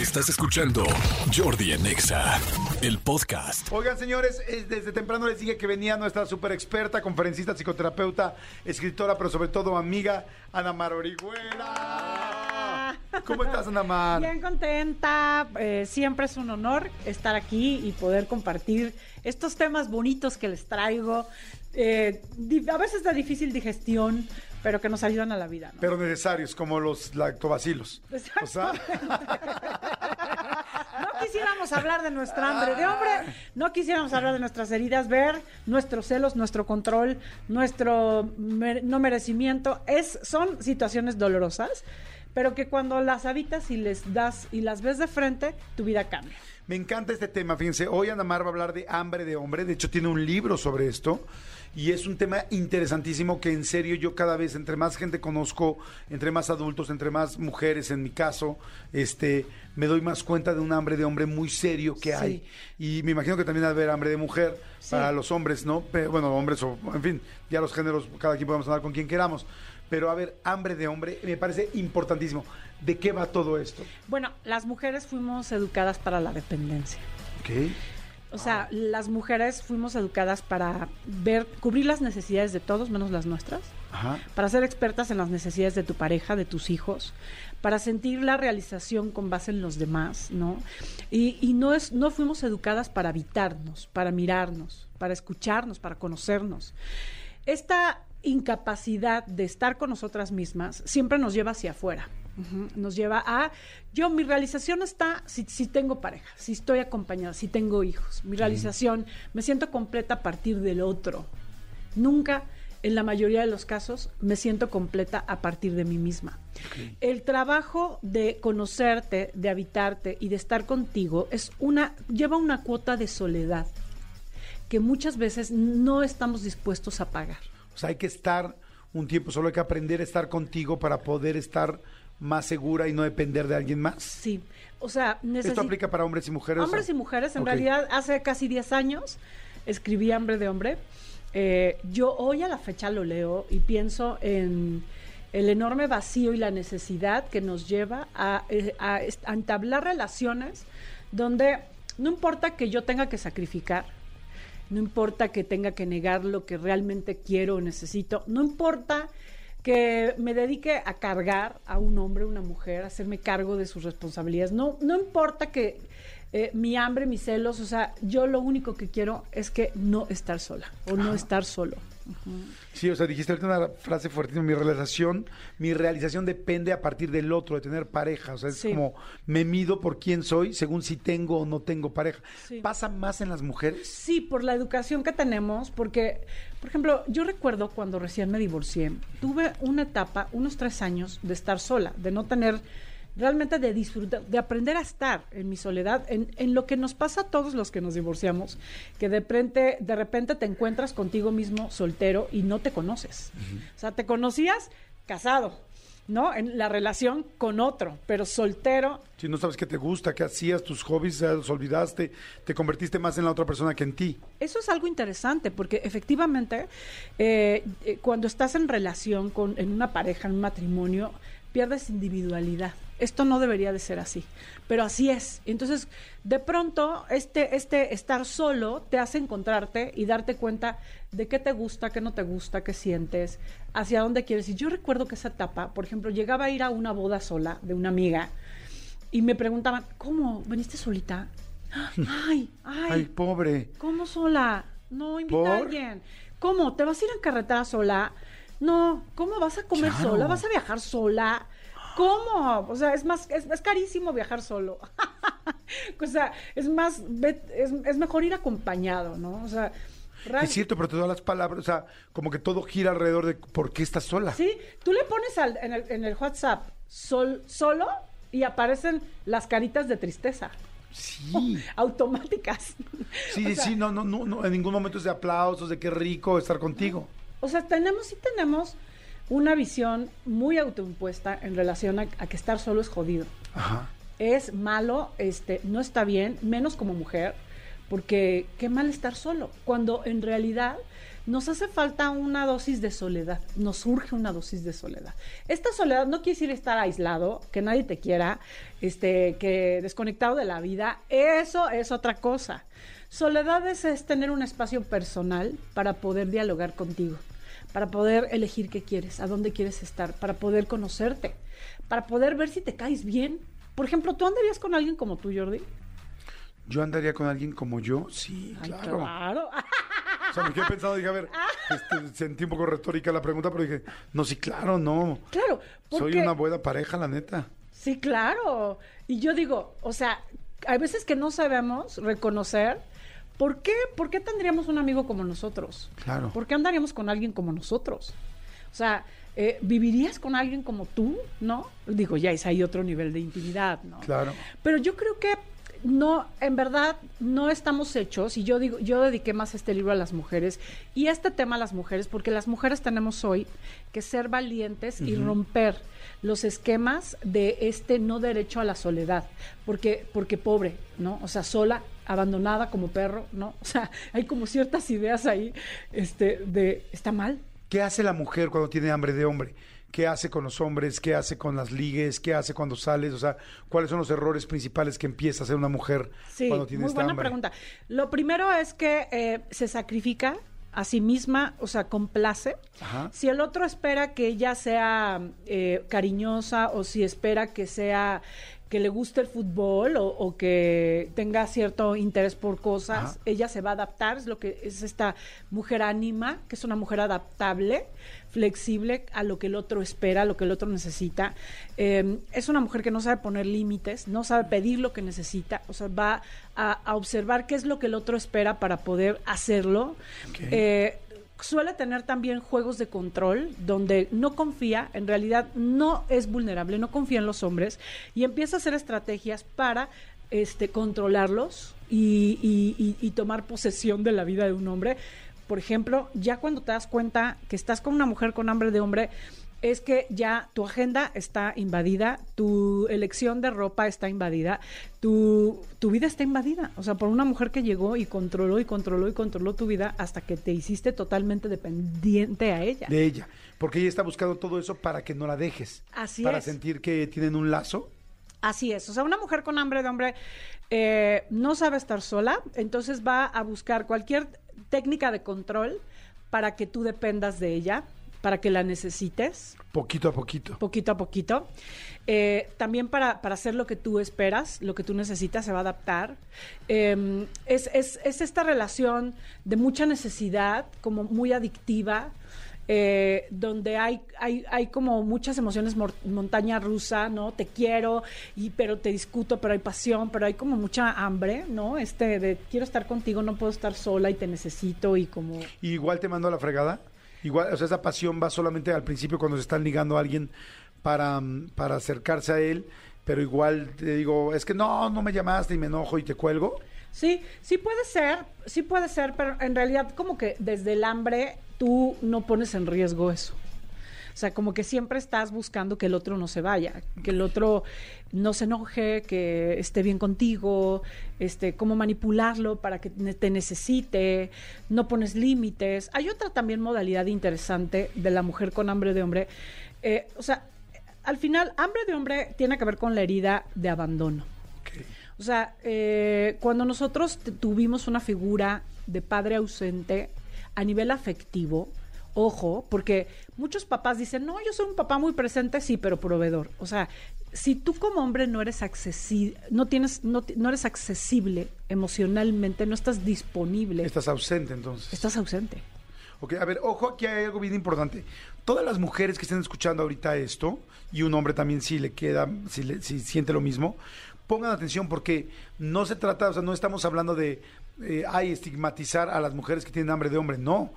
Estás escuchando Jordi en Exa, el podcast. Oigan, señores, desde temprano les dije que venía nuestra super experta, conferencista, psicoterapeuta, escritora, pero sobre todo amiga, Ana Mar Orihuela. ¿Cómo estás, Ana Mar? Bien contenta. eh, siempre es un honor estar aquí y poder compartir estos temas bonitos que les traigo. eh, a veces de difícil digestión, pero que nos ayudan a la vida. ¿no? Pero necesarios, como los lactobacilos. O sea, No quisiéramos hablar de nuestra hambre de hombre, no quisiéramos hablar de nuestras heridas, ver nuestros celos, nuestro control, nuestro mer- no merecimiento. Es, son situaciones dolorosas, pero que cuando las habitas y les das y las ves de frente, tu vida cambia. me encanta este tema. Fíjense, hoy Ana Mar va a hablar de hambre de hombre. De hecho, tiene un libro sobre esto. Y es un tema interesantísimo que en serio yo cada vez, entre más gente conozco, entre más adultos, entre más mujeres en mi caso, este, me doy más cuenta de un hambre de hombre muy serio que hay. Y me imagino que también ha de haber hambre de mujer Sí. para los hombres, ¿no? Pe- bueno, hombres o, en fin, ya los géneros, cada quien podemos hablar con quien queramos. Pero a ver, hambre de hombre me parece importantísimo. ¿De qué va todo esto? Bueno, las mujeres fuimos educadas para la dependencia. ¿Ok? O sea, las mujeres fuimos educadas para ver, cubrir las necesidades de todos menos las nuestras. Ajá. para ser expertas en las necesidades de tu pareja, de tus hijos, para sentir la realización con base en los demás, ¿no? Y, y no es, no fuimos educadas para habitarnos, para mirarnos, para escucharnos, para conocernos. Esta incapacidad de estar con nosotras mismas siempre nos lleva hacia afuera. Nos lleva a, yo, mi realización está si, si tengo pareja, si estoy acompañada, si tengo hijos. Mi realización, me siento completa a partir del otro. Nunca, en la mayoría de los casos, me siento completa a partir de mí misma. El trabajo de conocerte, de habitarte y de estar contigo es una, lleva una cuota de soledad que muchas veces no estamos dispuestos a pagar. O sea, hay que estar un tiempo, solo hay que aprender a estar contigo para poder estar más segura y no depender de alguien más. Sí, o sea, ¿Esto aplica para hombres y mujeres? Hombres y mujeres, en realidad, hace casi 10 años escribí Hambre de Hombre. Eh, yo hoy a la fecha lo leo y pienso en el enorme vacío y la necesidad que nos lleva a, eh, a entablar relaciones donde no importa que yo tenga que sacrificar, no importa que tenga que negar lo que realmente quiero o necesito, no importa que me dedique a cargar a un hombre, una mujer, a hacerme cargo de sus responsabilidades, no, no importa que eh, mi hambre, mis celos, o sea, yo lo único que quiero es que no estar sola o no estar solo. Sí, o sea, dijiste ahorita una frase fuertísima, mi realización, mi realización depende a partir del otro, de tener pareja. O sea, es Sí. como me mido por quién soy según si tengo o no tengo pareja. Sí. ¿Pasa más en las mujeres? Sí, por la educación que tenemos, porque, por ejemplo, yo recuerdo cuando recién me divorcié, tuve una etapa, unos tres años, de estar sola, de no tener, realmente de disfrutar, de aprender a estar en mi soledad, en, en lo que nos pasa a todos los que nos divorciamos, que de repente, de repente te encuentras contigo mismo soltero y no te conoces. O sea, te conocías casado, ¿no? En la relación con otro, pero soltero Si no sabes qué te gusta, qué hacías, tus hobbies, los olvidaste, te convertiste más en la otra persona que en ti. Eso es algo interesante porque efectivamente eh, eh, cuando estás en relación con en una pareja, en un matrimonio, pierdes individualidad. Esto no debería de ser así, pero así es. Entonces, de pronto, este, este estar solo te hace encontrarte y darte cuenta de qué te gusta, qué no te gusta, qué sientes, hacia dónde quieres. Y yo recuerdo que esa etapa, por ejemplo, llegaba a ir a una boda sola de una amiga y me preguntaban, ¿cómo? ¿Veniste solita? Ay, ay, Ay, pobre. ¿Cómo sola? No, invita a alguien. ¿Cómo? ¿Te vas a ir en carretera sola? No, ¿cómo vas a comer Claro. sola? ¿Vas a viajar sola? ¿Cómo? O sea, es más, es, es carísimo viajar solo. o sea, es más, es, es mejor ir acompañado, ¿no? O sea, real- Es cierto, pero todas las palabras, o sea, como que todo gira alrededor de por qué estás sola. Sí, tú le pones al- en, el, en el WhatsApp sol, solo y aparecen las caritas de tristeza. Sí. automáticas. Sí, O sea, sí, no, no, no, no, en ningún momento es de aplausos, de qué rico estar contigo. O sea, tenemos, sí tenemos una visión muy autoimpuesta en relación a, a que estar solo es jodido. Ajá. Es malo, este, no está bien, menos como mujer, porque qué mal estar solo, cuando en realidad nos hace falta una dosis de soledad, nos surge una dosis de soledad. Esta soledad no quiere decir estar aislado, que nadie te quiera, este, que desconectado de la vida, eso es otra cosa. Soledad es, es tener un espacio personal para poder dialogar contigo, para poder elegir qué quieres, a dónde quieres estar, para poder conocerte, para poder ver si te caes bien. Por ejemplo, ¿tú andarías con alguien como tú, Jordi? Yo andaría con alguien como yo, sí, Ay, claro. claro. O sea, me quedé pensando, dije, a ver, este, sentí un poco retórica la pregunta, pero dije, no, sí, claro, no. claro. Soy porque- una buena pareja, la neta. Sí, claro. Y yo digo, o sea, hay veces que no sabemos reconocer por qué, por qué tendríamos un amigo como nosotros. Claro. ¿Por qué andaríamos con alguien como nosotros? O sea, eh, ¿vivirías con alguien como tú? ¿No? Digo, ya es ahí otro nivel de intimidad, ¿no? Claro. Pero yo creo que no, en verdad, no estamos hechos, y yo digo, yo dediqué más este libro a las mujeres y este tema a las mujeres, porque las mujeres tenemos hoy que ser valientes y romper los esquemas de este no derecho a la soledad, porque, porque pobre, ¿no? O sea, sola, abandonada como perro, ¿no? O sea, hay como ciertas ideas ahí, este, de, ¿está mal? ¿Qué hace la mujer cuando tiene hambre de hombre? ¿Qué hace con los hombres? ¿Qué hace con las ligues? ¿Qué hace cuando sales? O sea, ¿cuáles son los errores principales que empieza a hacer una mujer Sí, cuando tiene muy esta buena hambre? pregunta. Lo primero es que eh, se sacrifica a sí misma, o sea, complace. Ajá. Si el otro espera que ella sea eh, cariñosa o si espera que sea que le guste el fútbol o, o que tenga cierto interés por cosas, Ajá. ella se va a adaptar, es lo que es esta mujer ánima, que es una mujer adaptable, flexible a lo que el otro espera, a lo que el otro necesita. Eh, es una mujer que no sabe poner límites, no sabe pedir lo que necesita, o sea, va a, a observar qué es lo que el otro espera para poder hacerlo. Eh, suele tener también juegos de control donde no confía, en realidad no es vulnerable, no confía en los hombres y empieza a hacer estrategias para este, controlarlos y, y- y- y tomar posesión de la vida de un hombre. Por ejemplo, ya cuando te das cuenta que estás con una mujer con hambre de hombre, es que ya tu agenda está invadida, tu elección de ropa está invadida, tu, tu vida está invadida. O sea, por una mujer que llegó y controló y controló y controló tu vida hasta que te hiciste totalmente dependiente a ella. De ella. Porque ella está buscando todo eso para que no la dejes. Así para es. sentir que tienen un lazo. Así es, o sea, una mujer con hambre de hombre eh, no sabe estar sola, entonces va a buscar cualquier técnica de control para que tú dependas de ella, para que la necesites Poquito a poquito. poquito a poquito. Eh, también para, para hacer lo que tú esperas, lo que tú necesitas, se va a adaptar. Eh, es, es- es esta relación de mucha necesidad, como muy adictiva, eh, donde hay, hay, hay como muchas emociones montaña rusa, ¿no? Te quiero, y, pero te discuto, pero hay pasión, pero hay como mucha hambre, ¿no? Este de quiero estar contigo, no puedo estar sola y te necesito y como... Y igual te mando a la fregada. Igual, o sea, esa pasión va solamente al principio cuando se están ligando a alguien para, mm, para acercarse a él, pero igual te digo, es que no, no me llamaste y me enojo y te cuelgo. Sí, sí puede ser, sí puede ser, pero en realidad como que desde el hambre tú no pones en riesgo eso. O sea, como que siempre estás buscando que el otro no se vaya, que el otro no se enoje, que esté bien contigo, este, cómo manipularlo para que te necesite, no pones límites. Hay otra también modalidad interesante de la mujer con hambre de hombre. Eh, o sea, al final, hambre de hombre tiene que ver con la herida de abandono. O sea, eh, cuando nosotros tuvimos una figura de padre ausente a nivel afectivo, ojo, porque muchos papás dicen, no, yo soy un papá muy presente, sí, pero proveedor. O sea, si tú como hombre no eres accesible, no tienes, no, no eres accesible emocionalmente, no estás disponible, Estás ausente entonces. estás ausente. Ok, a ver, ojo, aquí hay algo bien importante. Todas las mujeres que estén escuchando ahorita esto, y un hombre también si le queda, si, le- si siente lo mismo, pongan atención porque no se trata, o sea, no estamos hablando de, eh, ay, estigmatizar a las mujeres que tienen hambre de hombre, no,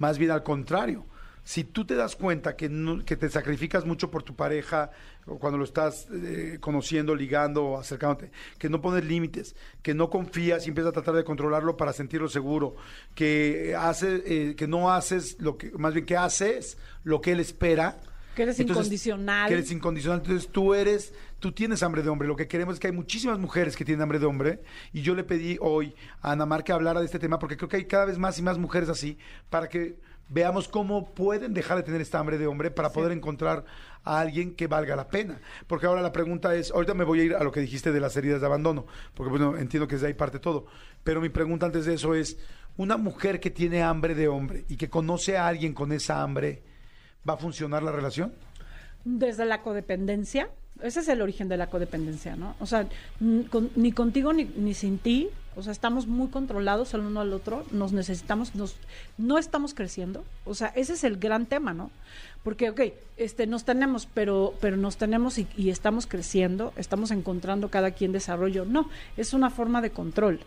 más bien al contrario. Si tú te das cuenta que, no- que te sacrificas mucho por tu pareja, cuando lo estás eh, conociendo, ligando acercándote, que no pones límites, que no confías y empiezas a tratar de controlarlo para sentirlo seguro, que hace, eh, que no haces lo que, más bien que haces lo que él espera, Que eres incondicional. Que eres incondicional. Entonces tú eres, tú tienes hambre de hombre. Lo que queremos es que hay muchísimas mujeres que tienen hambre de hombre. Y yo le pedí hoy a Ana Mar que hablara de este tema porque creo que hay cada vez más y más mujeres así para que veamos cómo pueden dejar de tener esta hambre de hombre para poder encontrar a alguien que valga la pena. Porque ahora la pregunta es, ahorita me voy a ir a lo que dijiste de las heridas de abandono, porque bueno, entiendo que desde ahí parte todo. Pero mi pregunta antes de eso es, una mujer que tiene hambre de hombre y que conoce a alguien con esa hambre, ¿va a funcionar la relación? Desde la codependencia, ese es el origen de la codependencia, ¿no? O sea, ni contigo ni, ni, sin ti, o sea, estamos muy controlados el uno al otro, nos necesitamos, nos, no estamos creciendo, o sea, ese es el gran tema, ¿no? Porque, ok, este, nos tenemos, pero, pero nos tenemos y, estamos creciendo, estamos encontrando cada quien desarrollo. No, es una forma de control,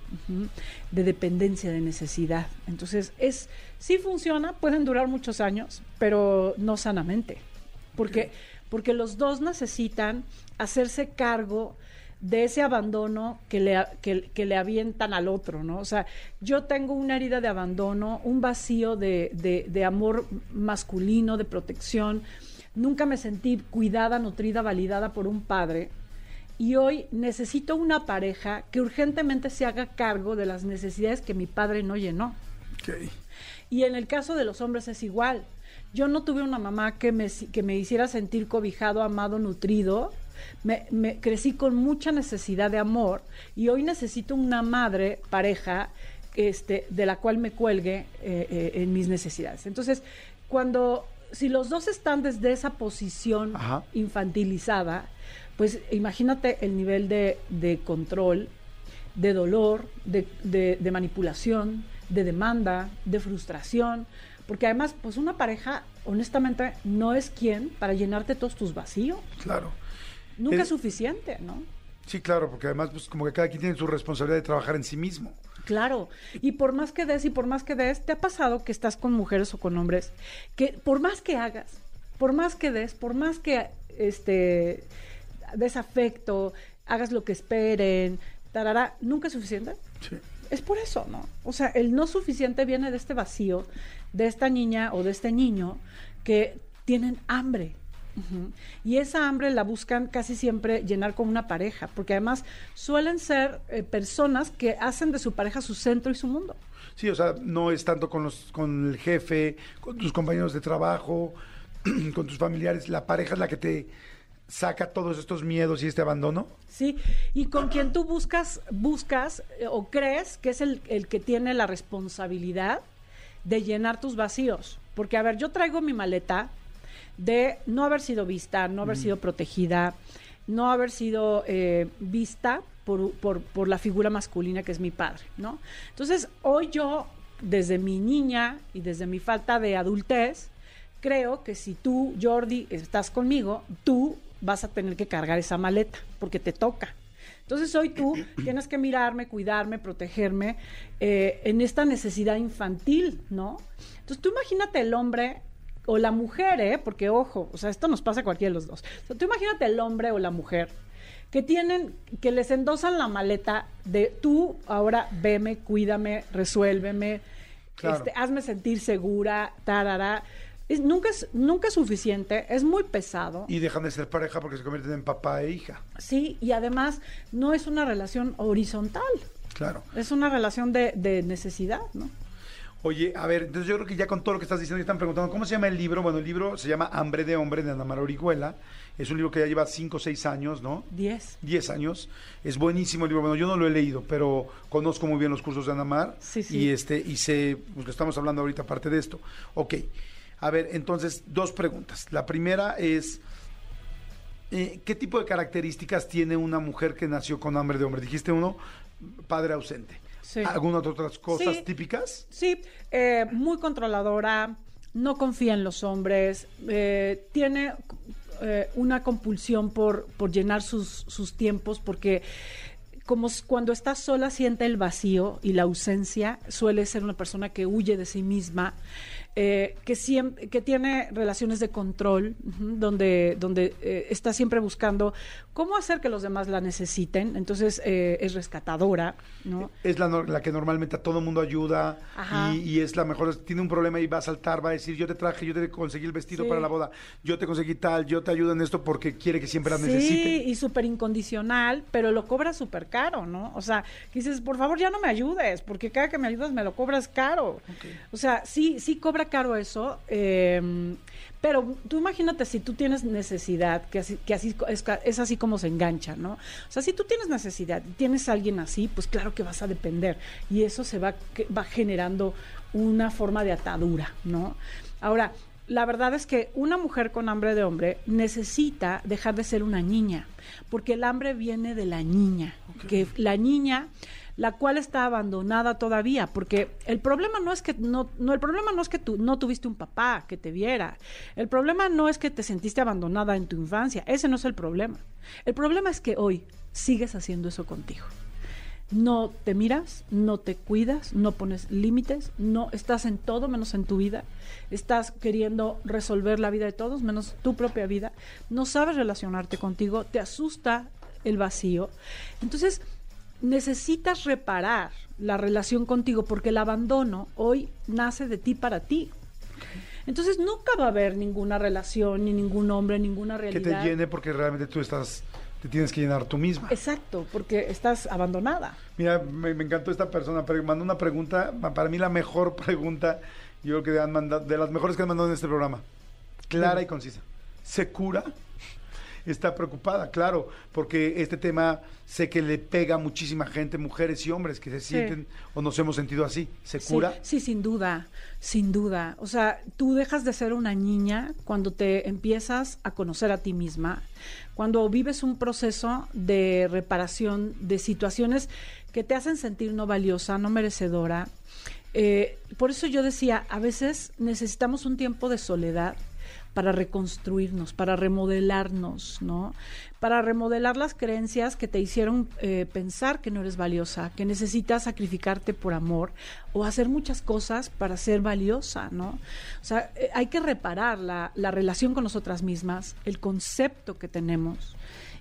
de dependencia, de necesidad. Entonces, es, sí funciona, pueden durar muchos años, pero no sanamente. Porque, porque los dos necesitan hacerse cargo de ese abandono que le, que, le avientan al otro, ¿no? O sea, yo tengo una herida de abandono, un vacío de, de, amor masculino, de protección. Nunca me sentí cuidada, nutrida, validada por un padre. Y hoy necesito una pareja que urgentemente se haga cargo de las necesidades que mi padre no llenó. Y en el caso de los hombres es igual. Yo no tuve una mamá que me, que me hiciera sentir cobijado, amado, nutrido me, crecí con mucha necesidad de amor y hoy necesito una madre, pareja, este, de la cual me cuelgue eh, eh, en mis necesidades. Entonces, cuando, si los dos están desde esa posición infantilizada, pues imagínate el nivel de, control, de dolor, de, de, manipulación, de demanda, de frustración, porque además, pues una pareja, honestamente, no es quien para llenarte todos tus vacíos. Claro. Nunca es suficiente, ¿no? Sí, claro, porque además, pues como que cada quien tiene su responsabilidad de trabajar en sí mismo. Claro, y por más que des y por más que des, ¿te ha pasado que estás con mujeres o con hombres que por más que hagas, por más que des, por más que este des afecto, hagas lo que esperen, tarara, nunca es suficiente? Sí. Es por eso, ¿no? O sea, el no suficiente viene de este vacío, de esta niña o de este niño que tienen hambre, y esa hambre la buscan casi siempre llenar con una pareja, porque además suelen ser eh, personas que hacen de su pareja su centro y su mundo. Sí, o sea, no es tanto con, los, con el jefe, con tus compañeros de trabajo, con tus familiares, la pareja es la que te saca todos estos miedos y este abandono. Sí, y con quien tú buscas, buscas eh, o crees que es el, el que tiene la responsabilidad de llenar tus vacíos. Porque, a ver, yo traigo mi maleta, de no haber sido vista, no haber sido protegida, no haber sido eh, vista por, por, por, la figura masculina que es mi padre, ¿no? Entonces, hoy yo, desde mi niña y desde mi falta de adultez, creo que si tú, Jordi, estás conmigo, tú vas a tener que cargar esa maleta, porque te toca. Entonces hoy tú tienes que mirarme, cuidarme, protegerme eh, en esta necesidad infantil, ¿no? Entonces tú imagínate el hombre o la mujer, ¿eh? Porque ojo, o sea, esto nos pasa a cualquiera de los dos. tú imagínate el hombre o la mujer que tienen, que les endosan la maleta de tú ahora veme, cuídame, resuélveme, este, hazme sentir segura, tarara. Es, nunca, es, nunca es suficiente, es muy pesado. Y dejan de ser pareja porque se convierten en papá e hija. Sí, y además no es una relación horizontal. Claro. Es una relación de, de necesidad, ¿no? Oye, a ver, entonces yo creo que ya con todo lo que estás diciendo, están preguntando, ¿cómo se llama el libro? Bueno, el libro se llama Hambre de Hombre de Ana María Orihuela. Es un libro que ya lleva 5 o 6 años, ¿no? 10. 10 años. Es buenísimo el libro. Bueno, yo no lo he leído, pero conozco muy bien los cursos de Ana Mar. Sí, sí. Y, este, y sé, pues que estamos hablando ahorita aparte de esto. Ok. A ver, entonces, dos preguntas. La primera es, eh, ¿qué tipo de características tiene una mujer que nació con hambre de hombre? Dijiste uno, padre ausente. ¿Algunas otras cosas típicas? Sí, eh, muy controladora, no confía en los hombres, eh, tiene eh, una compulsión por, por llenar sus, sus tiempos porque como cuando está sola siente el vacío y la ausencia, suele ser una persona que huye de sí misma, eh, que, siempre, que tiene relaciones de control, donde, donde eh, está siempre buscando cómo hacer que los demás la necesiten, entonces eh, es rescatadora, ¿no? Es la, la que normalmente a todo mundo ayuda y, y es la mejor. Tiene un problema y va a saltar, va a decir: Yo te traje, yo te conseguí el vestido Sí. para la boda, yo te conseguí tal, yo te ayudo en esto porque quiere que siempre la Sí, necesite. y súper incondicional, pero lo cobra súper caro, ¿no? O sea, dices, por favor, ya no me ayudes, porque cada que me ayudas me lo cobras caro. O sea, sí, sí cobra caro eso, eh, pero tú imagínate si tú tienes necesidad, que así, que así es, así como se engancha, ¿no? O sea, si tú tienes necesidad y tienes a alguien así, pues claro que vas a depender y eso se va, que- va generando una forma de atadura, ¿no? Ahora, la verdad es que una mujer con hambre de hombre necesita dejar de ser una niña, porque el hambre viene de la niña, que la niña la cual está abandonada todavía, porque el problema no es que no, no el problema no es que tú no tuviste un papá que te viera. El problema no es que te sentiste abandonada en tu infancia, ese no es el problema. El problema es que hoy sigues haciendo eso contigo no te miras, no te cuidas, no pones límites, no estás en todo menos en tu vida, estás queriendo resolver la vida de todos menos tu propia vida, no sabes relacionarte contigo, te asusta el vacío. Entonces, necesitas reparar la relación contigo porque el abandono hoy nace de ti para ti. Entonces nunca va a haber ninguna relación, ni ningún hombre, ninguna Que realidad. te llene porque realmente tú estás, te tienes que llenar tú misma. Exacto, porque estás abandonada. Mira, me, me encantó esta persona, pero mandó una pregunta, pa- para mí la mejor pregunta, yo creo que han mandado, de las mejores que han mandado en este programa. Clara y concisa. ¿Se cura? Está preocupada, claro, porque este tema sé que le pega a muchísima gente, mujeres y hombres que se sienten o nos hemos sentido así. ¿Se Sí, cura? Sí, sin duda, sin duda. O sea, tú dejas de ser una niña cuando te empiezas a conocer a ti misma, cuando vives un proceso de reparación de situaciones que te hacen sentir no valiosa, no merecedora. Eh, por eso yo decía, a veces necesitamos un tiempo de soledad para reconstruirnos, para remodelarnos, ¿no? Para remodelar las creencias que te hicieron eh, pensar que no eres valiosa, que necesitas sacrificarte por amor o hacer muchas cosas para ser valiosa, ¿no? O sea, eh, hay que reparar la, la relación con nosotras mismas, el concepto que tenemos.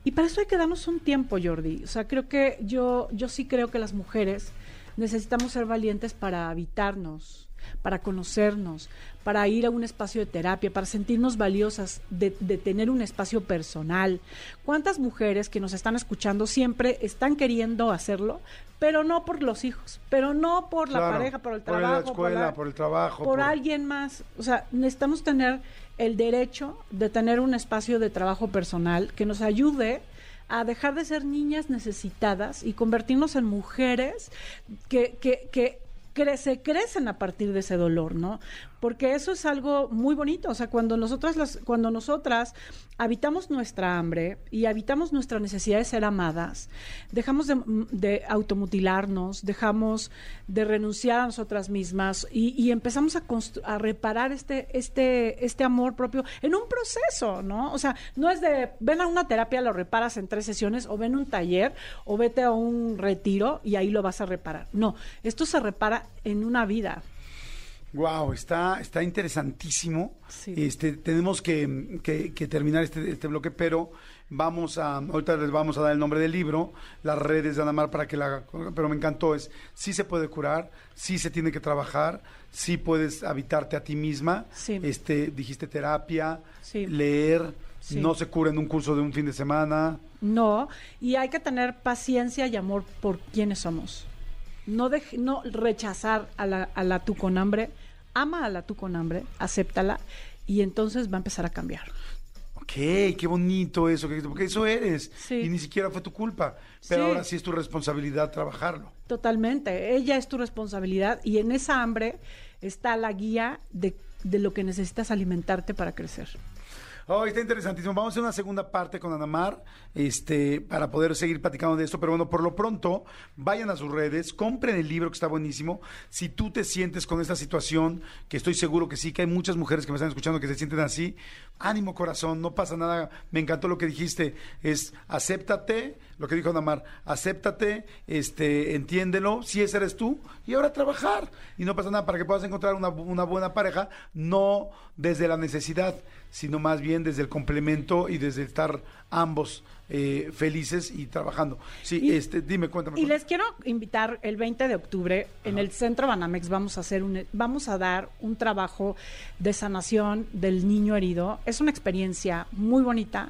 Y para eso hay que darnos un tiempo, Jordi. O sea, creo que yo, yo sí creo que las mujeres necesitamos ser valientes para habitarnos, para conocernos, para ir a un espacio de terapia, para sentirnos valiosas, de, de, tener un espacio personal. ¿Cuántas mujeres que nos están escuchando siempre están queriendo hacerlo, pero no por los hijos, pero no por la Claro, pareja, por el por la trabajo, escuela, la- por el trabajo, por por- alguien más? O sea, necesitamos tener el derecho de tener un espacio de trabajo personal que nos ayude a dejar de ser niñas necesitadas y convertirnos en mujeres que, que, que cre- se crecen a partir de ese dolor, ¿no? Porque eso es algo muy bonito, o sea, cuando nosotras las, cuando nosotras habitamos nuestra hambre y habitamos nuestra necesidad de ser amadas, dejamos de, automutilarnos, dejamos de renunciar a nosotras mismas y, y empezamos a, a reparar este, este, este amor propio en un proceso, ¿no? O sea, no es de ven a una terapia, lo reparas en tres sesiones, o ven un taller, o vete a un retiro y ahí lo vas a reparar. No, esto se repara en una vida. Wow, está, está interesantísimo. Sí. Este, tenemos que, que- que terminar este, este bloque, pero vamos a, ahorita les vamos a dar el nombre del libro, las redes de Anamar para que la haga, pero me encantó, es, sí se puede curar, sí se tiene que trabajar, sí puedes habitarte a ti misma, Sí. este, dijiste terapia, Sí. leer, no se cura en un curso de un fin de semana. No, y hay que tener paciencia y amor por quienes somos. No, dej- no rechazar a la, a la tú con hambre, ama a la tú con hambre, acéptala y entonces va a empezar a cambiar. Ok, qué bonito eso, que- porque eso eres. Sí. Y ni siquiera fue tu culpa. Pero Sí. ahora sí es tu responsabilidad trabajarlo. Totalmente, ella es tu responsabilidad y en esa hambre está la guía de, de lo que necesitas alimentarte para crecer. Oh, está interesantísimo. Vamos a una segunda parte con Anamar este, para poder seguir platicando de esto. Pero bueno, por lo pronto, vayan a sus redes, compren el libro que está buenísimo. Si tú te sientes con esta situación, que estoy seguro que sí, que hay muchas mujeres que me están escuchando que se sienten así, ánimo corazón, no pasa nada. Me encantó lo que dijiste. Es acéptate, lo que dijo Namar, acéptate, este, entiéndelo, si ese eres tú, y ahora trabajar. Y no pasa nada para que puedas encontrar una, una buena pareja, no desde la necesidad, sino más bien desde el complemento y desde estar ambos eh, felices y trabajando. Sí, Y- este, dime, cuéntame. Y les quiero invitar el 20 de octubre en el Centro Banamex vamos a hacer un vamos a dar un trabajo de sanación del niño herido. Es una experiencia muy bonita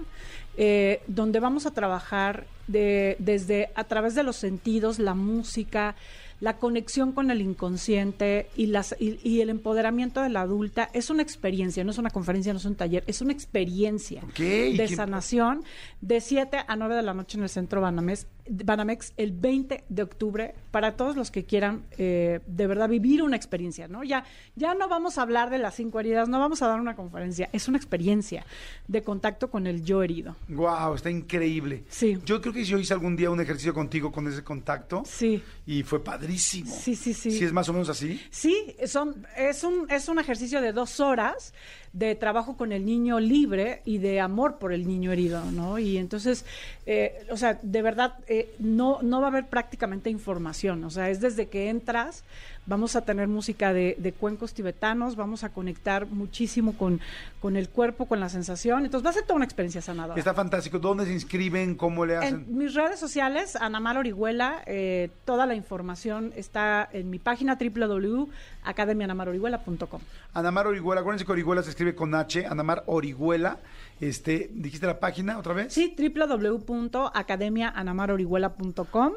eh, donde vamos a trabajar de, desde a través de los sentidos, la música, la conexión con el inconsciente y, las, y, y el empoderamiento de la adulta. Es una experiencia, no es una conferencia, no es un taller, es una experiencia Ok, ¿y de sanación de 7 a 9 de la noche en el centro Banamex, Banamex el 20 de octubre para todos los que quieran eh, de verdad vivir una experiencia, ¿no? Ya, ya no vamos a hablar de las cinco heridas, no vamos a dar una conferencia, es una experiencia de contacto con el yo herido. Wow, está increíble. Sí. Yo creo que yo hice algún día un ejercicio contigo con ese contacto Sí. y fue padrísimo. Sí, sí, sí. Sí, es más o menos así. Sí, son, es, un, es un ejercicio de dos horas de trabajo con el niño libre y de amor por el niño herido, ¿no? Y entonces, eh, o sea, de verdad, eh, no, no va a haber prácticamente información, o sea, es desde que entras, vamos a tener música de, de cuencos tibetanos, vamos a conectar muchísimo con, con el cuerpo, con la sensación, entonces va a ser toda una experiencia sanadora. Está fantástico. ¿Dónde se inscriben? ¿Cómo le hacen? En mis redes sociales, Anamar Orihuela, eh, toda la información está en mi página www.academianamarorihuela.com. Anamar Orihuela, acuérdense que Orihuela se escribe con H, Anamar Orihuela. Este, ¿dijiste la página otra vez? Sí, www.academianamarorihuela.com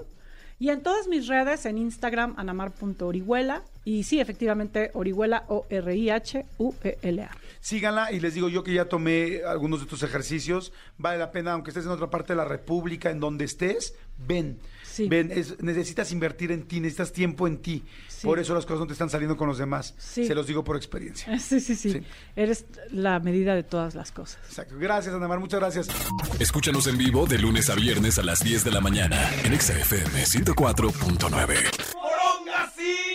y en todas mis redes, en Instagram, anamar.orihuela y sí, efectivamente, Orihuela, O-R-I-H-U-E-L-A. Síganla y les digo yo que ya tomé algunos de tus ejercicios. Vale la pena, aunque estés en otra parte de la República, en donde estés, ven. Sí. Ven, es- necesitas invertir en ti, necesitas tiempo en ti. Sí. Por eso las cosas no te están saliendo con los demás. Sí. Se los digo por experiencia. Sí, sí, sí, Sí. Eres la medida de todas las cosas. Exacto. Gracias, Anamar, muchas gracias. Escúchanos en vivo de lunes a viernes a las 10 de la mañana en Exa FM 104.9.